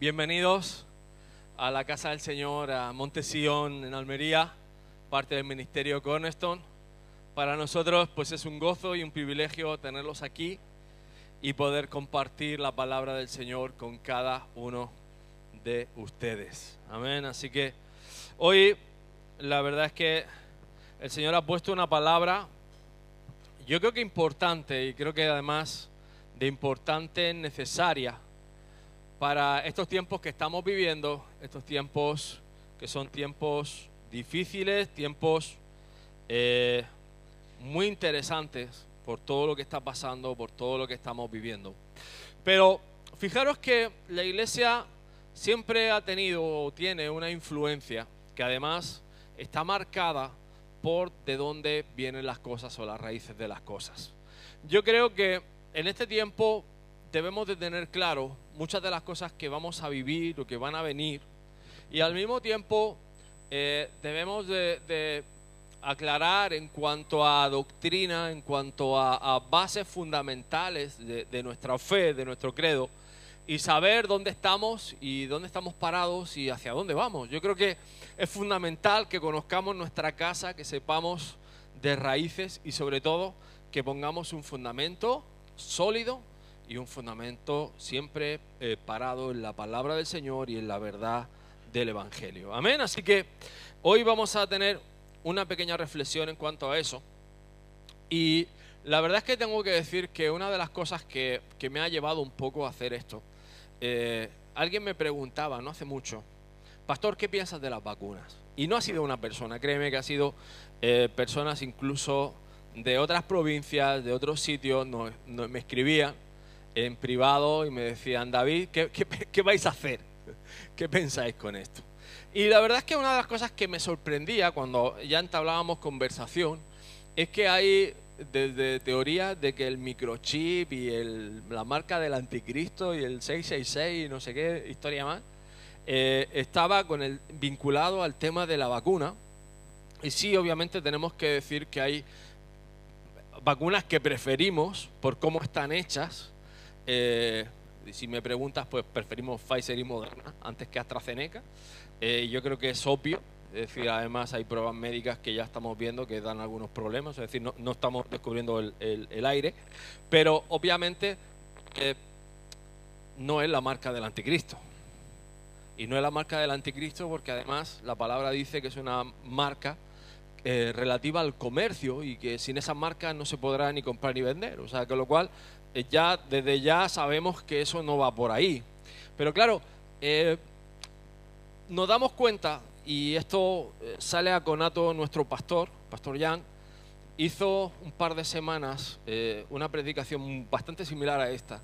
Bienvenidos a la casa del Señor, a Montesión en Almería, parte del Ministerio Cornerstone. Para nosotros pues es un gozo y un privilegio tenerlos aquí y poder compartir la palabra del Señor con cada uno de ustedes. Amén. Así que hoy la verdad es que el Señor ha puesto una palabra, yo creo que importante y creo que además de importante necesaria para estos tiempos que estamos viviendo, estos tiempos que son tiempos difíciles, tiempos eh, muy interesantes por todo lo que está pasando, por todo lo que estamos viviendo. Pero fijaros que la iglesia siempre ha tenido o tiene una influencia que además está marcada por de dónde vienen las cosas o las raíces de las cosas. Yo creo que en este tiempo debemos de tener claro muchas de las cosas que vamos a vivir o que van a venir y al mismo tiempo eh, debemos de, aclarar en cuanto a doctrina, en cuanto a, bases fundamentales de, de, nuestra fe, de nuestro credo y saber dónde estamos y dónde estamos parados y hacia dónde vamos. Yo creo que es fundamental que conozcamos nuestra casa, que sepamos de raíces y sobre todo que pongamos un fundamento sólido y un fundamento siempre eh, parado en la palabra del Señor y en la verdad del Evangelio. Amén. Así que hoy vamos a tener una pequeña reflexión en cuanto a eso. Y la verdad es que tengo que decir que una de las cosas que, me ha llevado un poco a hacer esto, eh, alguien me preguntaba no hace mucho, Pastor, ¿qué piensas de las vacunas? Y no ha sido una persona, créeme que ha sido eh, personas incluso de otras provincias, de otros sitios, me escribían en privado y me decían, David, ¿qué, vais a hacer? ¿Qué pensáis con esto? Y la verdad es que una de las cosas que me sorprendía cuando ya entablábamos conversación es que hay desde teorías de que el microchip y la marca del anticristo y el 666 y no sé qué historia más, eh, estaba con el, vinculado al tema de la vacuna. Y sí, obviamente tenemos que decir que hay vacunas que preferimos por cómo están hechas, eh, si me preguntas, pues preferimos Pfizer y Moderna antes que AstraZeneca. Eh, yo creo que es obvio. Es decir, además hay pruebas médicas que ya estamos viendo que dan algunos problemas. Es decir, no, estamos descubriendo el, aire. Pero obviamente eh, no es la marca del anticristo. Y no es la marca del anticristo porque además la palabra dice que es una marca relativa al comercio y que sin esa marca no se podrá ni comprar ni vender. O sea, que lo cual ya desde ya sabemos que eso no va por ahí. Pero claro, eh, nos damos cuenta, y esto eh, sale a conato nuestro pastor, Pastor Jan, hizo un par de semanas una predicación bastante similar a esta.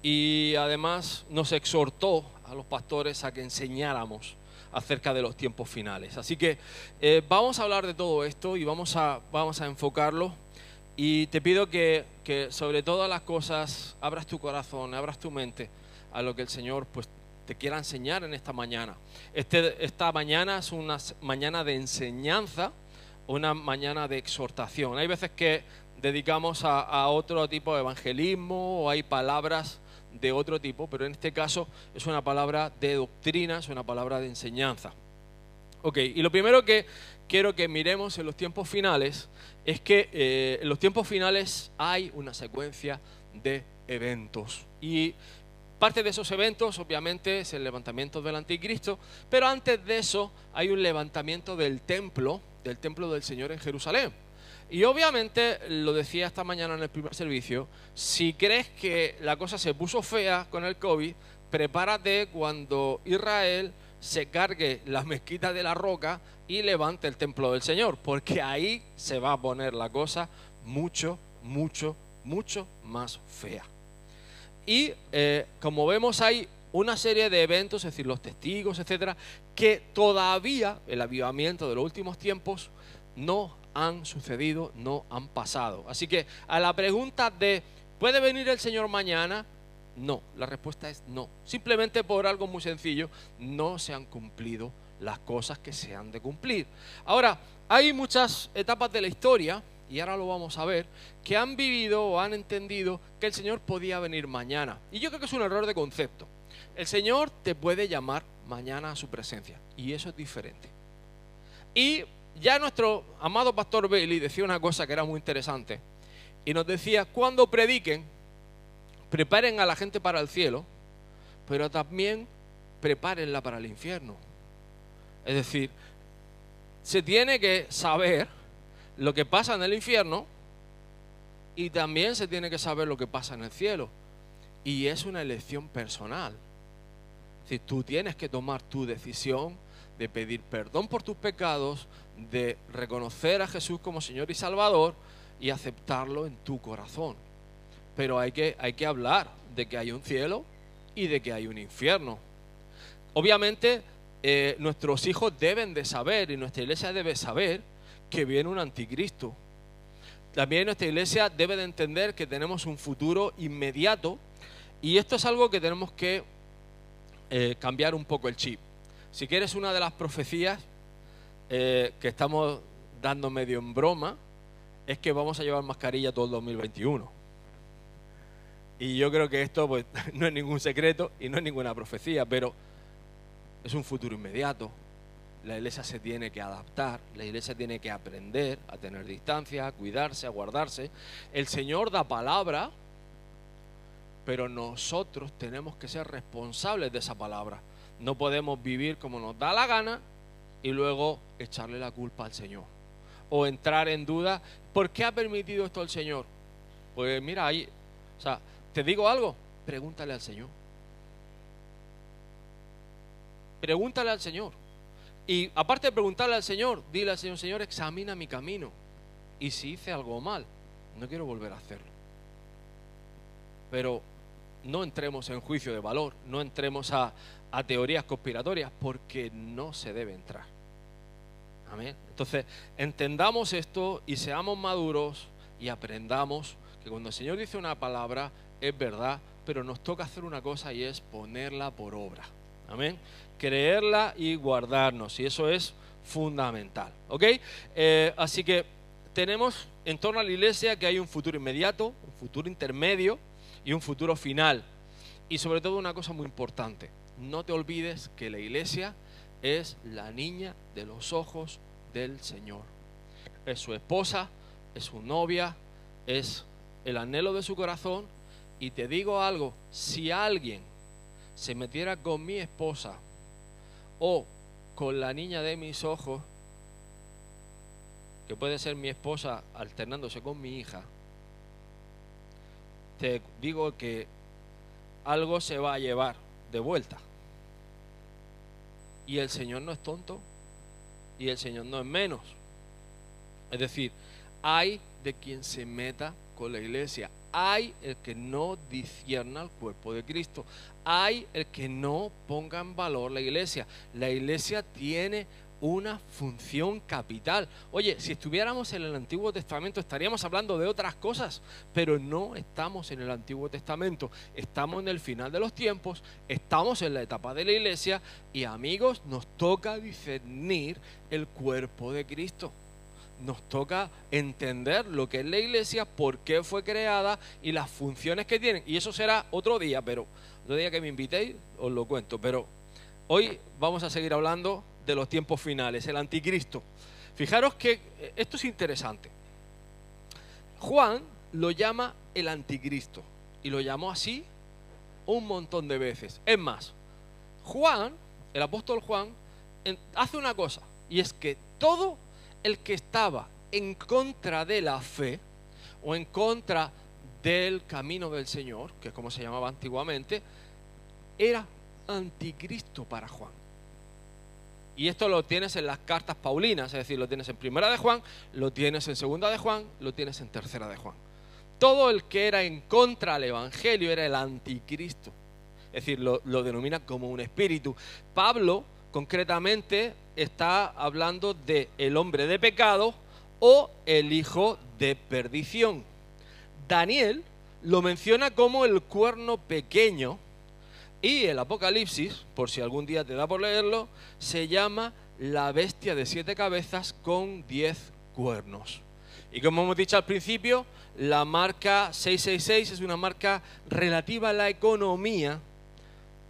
Y además nos exhortó a los pastores a que enseñáramos acerca de los tiempos finales. Así que vamos a hablar de todo esto y vamos a, vamos a enfocarlo y te pido que, sobre todas las cosas abras tu corazón, abras tu mente a lo que el Señor pues, te quiera enseñar en esta mañana. Este, esta mañana es una mañana de enseñanza, una mañana de exhortación. Hay veces que dedicamos a, a otro tipo de evangelismo o hay palabras de otro tipo, pero en este caso es una palabra de doctrina, es una palabra de enseñanza. Ok, y lo primero que quiero que miremos en los tiempos finales es que eh, en los tiempos finales hay una secuencia de eventos. Y parte de esos eventos, obviamente, es el levantamiento del anticristo, pero antes de eso hay un levantamiento del templo, del templo del Señor en Jerusalén. Y obviamente, lo decía esta mañana en el primer servicio, si crees que la cosa se puso fea con el COVID, prepárate cuando Israel se cargue las mezquitas de la roca y levante el templo del Señor, porque ahí se va a poner la cosa mucho, mucho, mucho más fea. Y eh, como vemos hay una serie de eventos, es decir, los testigos, etcétera, que todavía el avivamiento de los últimos tiempos no han sucedido, no han pasado. Así que a la pregunta de ¿puede venir el Señor mañana? No, la respuesta es no. Simplemente por algo muy sencillo, no se han cumplido las cosas que se han de cumplir. Ahora, hay muchas etapas de la historia, y ahora lo vamos a ver, que han vivido o han entendido que el Señor podía venir mañana. Y yo creo que es un error de concepto. El Señor te puede llamar mañana a su presencia y eso es diferente. Y ya nuestro amado pastor Bailey decía una cosa que era muy interesante y nos decía, cuando prediquen, preparen a la gente para el cielo, pero también prepárenla para el infierno. Es decir, se tiene que saber lo que pasa en el infierno y también se tiene que saber lo que pasa en el cielo. Y es una elección personal. Si tú tienes que tomar tu decisión de pedir perdón por tus pecados, de reconocer a Jesús como Señor y Salvador y aceptarlo en tu corazón. Pero hay que, hay que hablar de que hay un cielo y de que hay un infierno. Obviamente eh, nuestros hijos deben de saber y nuestra iglesia debe saber que viene un anticristo. También nuestra iglesia debe de entender que tenemos un futuro inmediato y esto es algo que tenemos que eh, cambiar un poco el chip. Si quieres una de las profecías eh, que estamos dando medio en broma, es que vamos a llevar mascarilla todo el 2021. Y yo creo que esto pues, no es ningún secreto y no es ninguna profecía, pero es un futuro inmediato. La iglesia se tiene que adaptar, la iglesia tiene que aprender a tener distancia, a cuidarse, a guardarse. El Señor da palabra, pero nosotros tenemos que ser responsables de esa palabra. No podemos vivir como nos da la gana y luego echarle la culpa al Señor. O entrar en duda, ¿por qué ha permitido esto el Señor? Pues mira, ahí, o sea, te digo algo, pregúntale al Señor. Pregúntale al Señor. Y aparte de preguntarle al Señor, dile al Señor, Señor, examina mi camino. Y si hice algo mal, no quiero volver a hacerlo. Pero no entremos en juicio de valor, no entremos a, a teorías conspiratorias, porque no se debe entrar. Amén. Entonces, entendamos esto y seamos maduros y aprendamos que cuando el Señor dice una palabra es verdad, pero nos toca hacer una cosa y es ponerla por obra. Amén. Creerla y guardarnos. Y eso es fundamental. ¿Ok? Eh, así que tenemos en torno a la iglesia que hay un futuro inmediato, un futuro intermedio y un futuro final. Y sobre todo una cosa muy importante. No te olvides que la iglesia es la niña de los ojos del Señor. Es su esposa, es su novia, es el anhelo de su corazón. Y te digo algo, si alguien se metiera con mi esposa o con la niña de mis ojos, que puede ser mi esposa alternándose con mi hija, te digo que algo se va a llevar de vuelta. Y el Señor no es tonto y el Señor no es menos. Es decir, hay de quien se meta con la iglesia, hay el que no discierna al cuerpo de Cristo, hay el que no ponga en valor la iglesia. La iglesia tiene una función capital. Oye, si estuviéramos en el Antiguo Testamento estaríamos hablando de otras cosas, pero no estamos en el Antiguo Testamento. Estamos en el final de los tiempos, estamos en la etapa de la iglesia y amigos, nos toca discernir el cuerpo de Cristo. Nos toca entender lo que es la iglesia, por qué fue creada y las funciones que tienen. Y eso será otro día, pero otro día que me invitéis os lo cuento. Pero hoy vamos a seguir hablando de los tiempos finales, el anticristo. Fijaros que eh, esto es interesante. Juan lo llama el anticristo y lo llamó así un montón de veces. Es más, Juan, el apóstol Juan, hace una cosa y es que todo el que estaba en contra de la fe o en contra del camino del Señor, que es como se llamaba antiguamente, era anticristo para Juan. Y esto lo tienes en las cartas paulinas, es decir, lo tienes en primera de Juan, lo tienes en segunda de Juan, lo tienes en tercera de Juan. Todo el que era en contra del Evangelio era el anticristo. Es decir, lo, lo denomina como un espíritu. Pablo, concretamente, está hablando de el hombre de pecado o el hijo de perdición. Daniel lo menciona como el cuerno pequeño y el Apocalipsis, por si algún día te da por leerlo, se llama la bestia de siete cabezas con diez cuernos. Y como hemos dicho al principio, la marca 666 es una marca relativa a la economía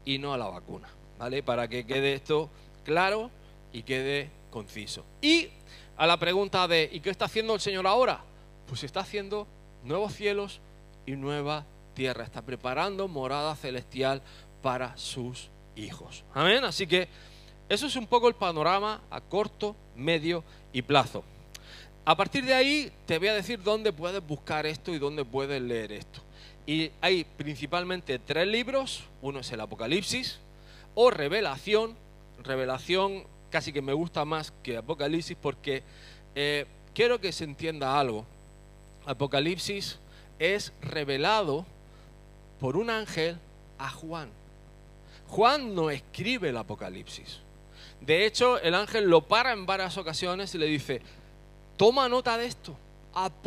y no a la vacuna, ¿vale? Para que quede esto claro y quede conciso. Y a la pregunta de ¿y qué está haciendo el Señor ahora? Pues está haciendo nuevos cielos y nueva tierra, está preparando morada celestial para sus hijos. Amén. Así que eso es un poco el panorama a corto, medio y plazo. A partir de ahí te voy a decir dónde puedes buscar esto y dónde puedes leer esto. Y hay principalmente tres libros. Uno es el Apocalipsis o Revelación. Revelación casi que me gusta más que Apocalipsis porque eh, quiero que se entienda algo. Apocalipsis es revelado por un ángel a Juan. Juan no escribe el Apocalipsis. De hecho, el ángel lo para en varias ocasiones y le dice, toma nota de esto, apunta